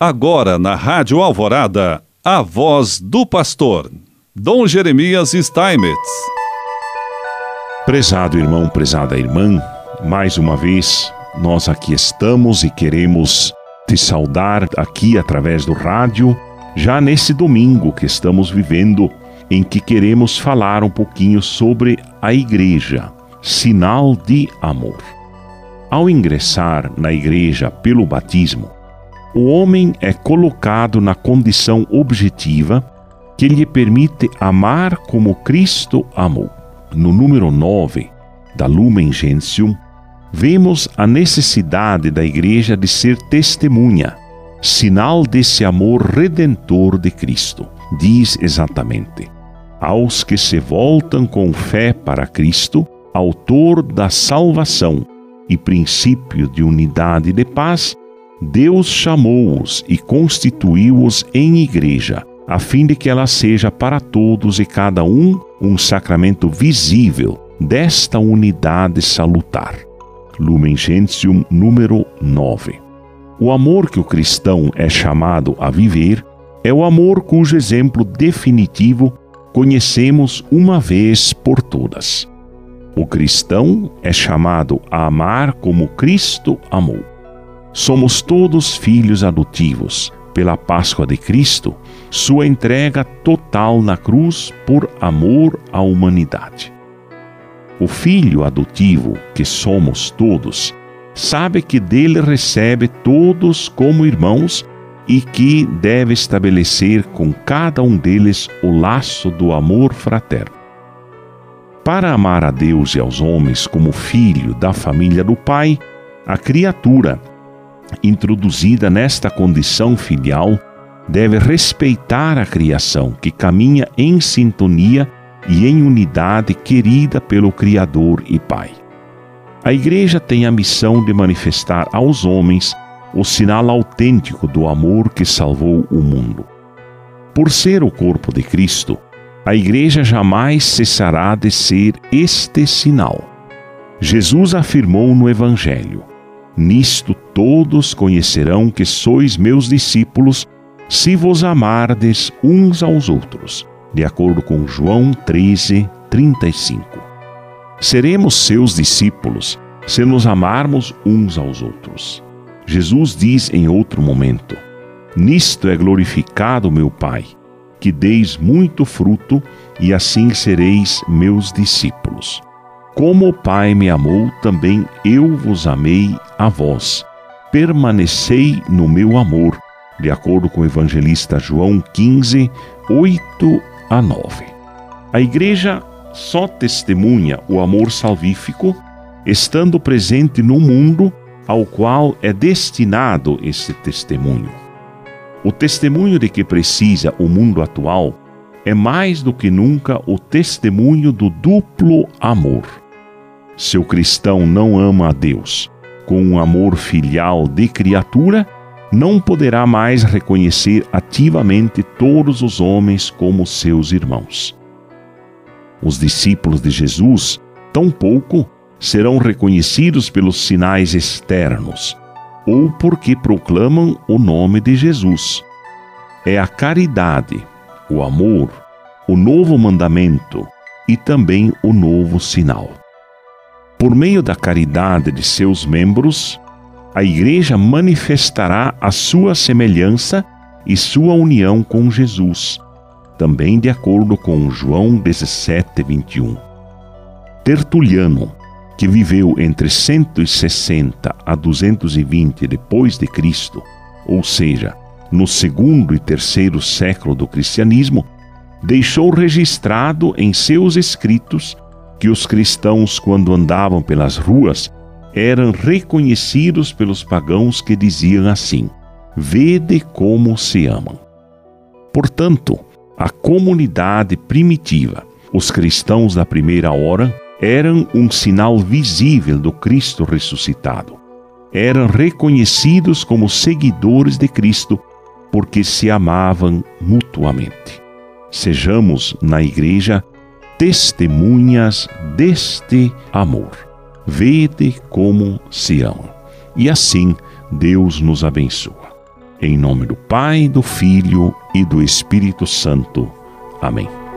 Agora na Rádio Alvorada, a voz do pastor, Dom Jeremias Steinmetz. Prezado irmão, prezada irmã, mais uma vez nós aqui estamos e queremos te saudar aqui através do rádio, já nesse domingo que estamos vivendo, em que queremos falar um pouquinho sobre a igreja, sinal de amor. Ao ingressar na igreja pelo batismo, o homem é colocado na condição objetiva que lhe permite amar como Cristo amou. No número 9 da Lumen Gentium, vemos a necessidade da igreja de ser testemunha, sinal desse amor redentor de Cristo. Diz exatamente: aos que se voltam com fé para Cristo, autor da salvação e princípio de unidade e de paz, Deus chamou-os e constituiu-os em igreja, a fim de que ela seja para todos e cada um um sacramento visível desta unidade salutar. Lumen Gentium número 9. O amor que o cristão é chamado a viver é o amor cujo exemplo definitivo conhecemos uma vez por todas. O cristão é chamado a amar como Cristo amou. Somos todos filhos adotivos pela Páscoa de Cristo, sua entrega total na cruz por amor à humanidade. O filho adotivo, que somos todos, sabe que dele recebe todos como irmãos e que deve estabelecer com cada um deles o laço do amor fraterno. Para amar a Deus e aos homens como filho da família do Pai, a criatura introduzida nesta condição filial, deve respeitar a criação que caminha em sintonia e em unidade querida pelo Criador e Pai. A Igreja tem a missão de manifestar aos homens o sinal autêntico do amor que salvou o mundo. Por ser o corpo de Cristo, a Igreja jamais cessará de ser este sinal. Jesus afirmou no Evangelho: Nisto todos conhecerão que sois meus discípulos, se vos amardes uns aos outros. De acordo com João 13, 35. Seremos seus discípulos se nos amarmos uns aos outros. Jesus diz em outro momento: Nisto é glorificado meu Pai, que deis muito fruto, e assim sereis meus discípulos. Como o Pai me amou, também eu vos amei a vós. Permanecei no meu amor, de acordo com o evangelista João 15, 8 a 9. A igreja só testemunha o amor salvífico estando presente no mundo ao qual é destinado esse testemunho. O testemunho de que precisa o mundo atual é mais do que nunca o testemunho do duplo amor se o cristão não ama a Deus com um amor filial de criatura, não poderá mais reconhecer ativamente todos os homens como seus irmãos. Os discípulos de Jesus, tampouco, serão reconhecidos pelos sinais externos ou porque proclamam o nome de Jesus. É a caridade, o amor, o novo mandamento e também o novo sinal. Por meio da caridade de seus membros, a Igreja manifestará a sua semelhança e sua união com Jesus, também de acordo com João 17, 21. Tertuliano, que viveu entre 160 a 220 depois de Cristo, ou seja, no segundo e terceiro século do cristianismo, deixou registrado em seus escritos que os cristãos, quando andavam pelas ruas, eram reconhecidos pelos pagãos que diziam assim: Vede como se amam. Portanto, a comunidade primitiva, os cristãos da primeira hora, eram um sinal visível do Cristo ressuscitado. Eram reconhecidos como seguidores de Cristo porque se amavam mutuamente. Sejamos, na igreja, testemunhas deste amor. Vede como se amam. E assim Deus nos abençoa. Em nome do Pai, do Filho e do Espírito Santo. Amém.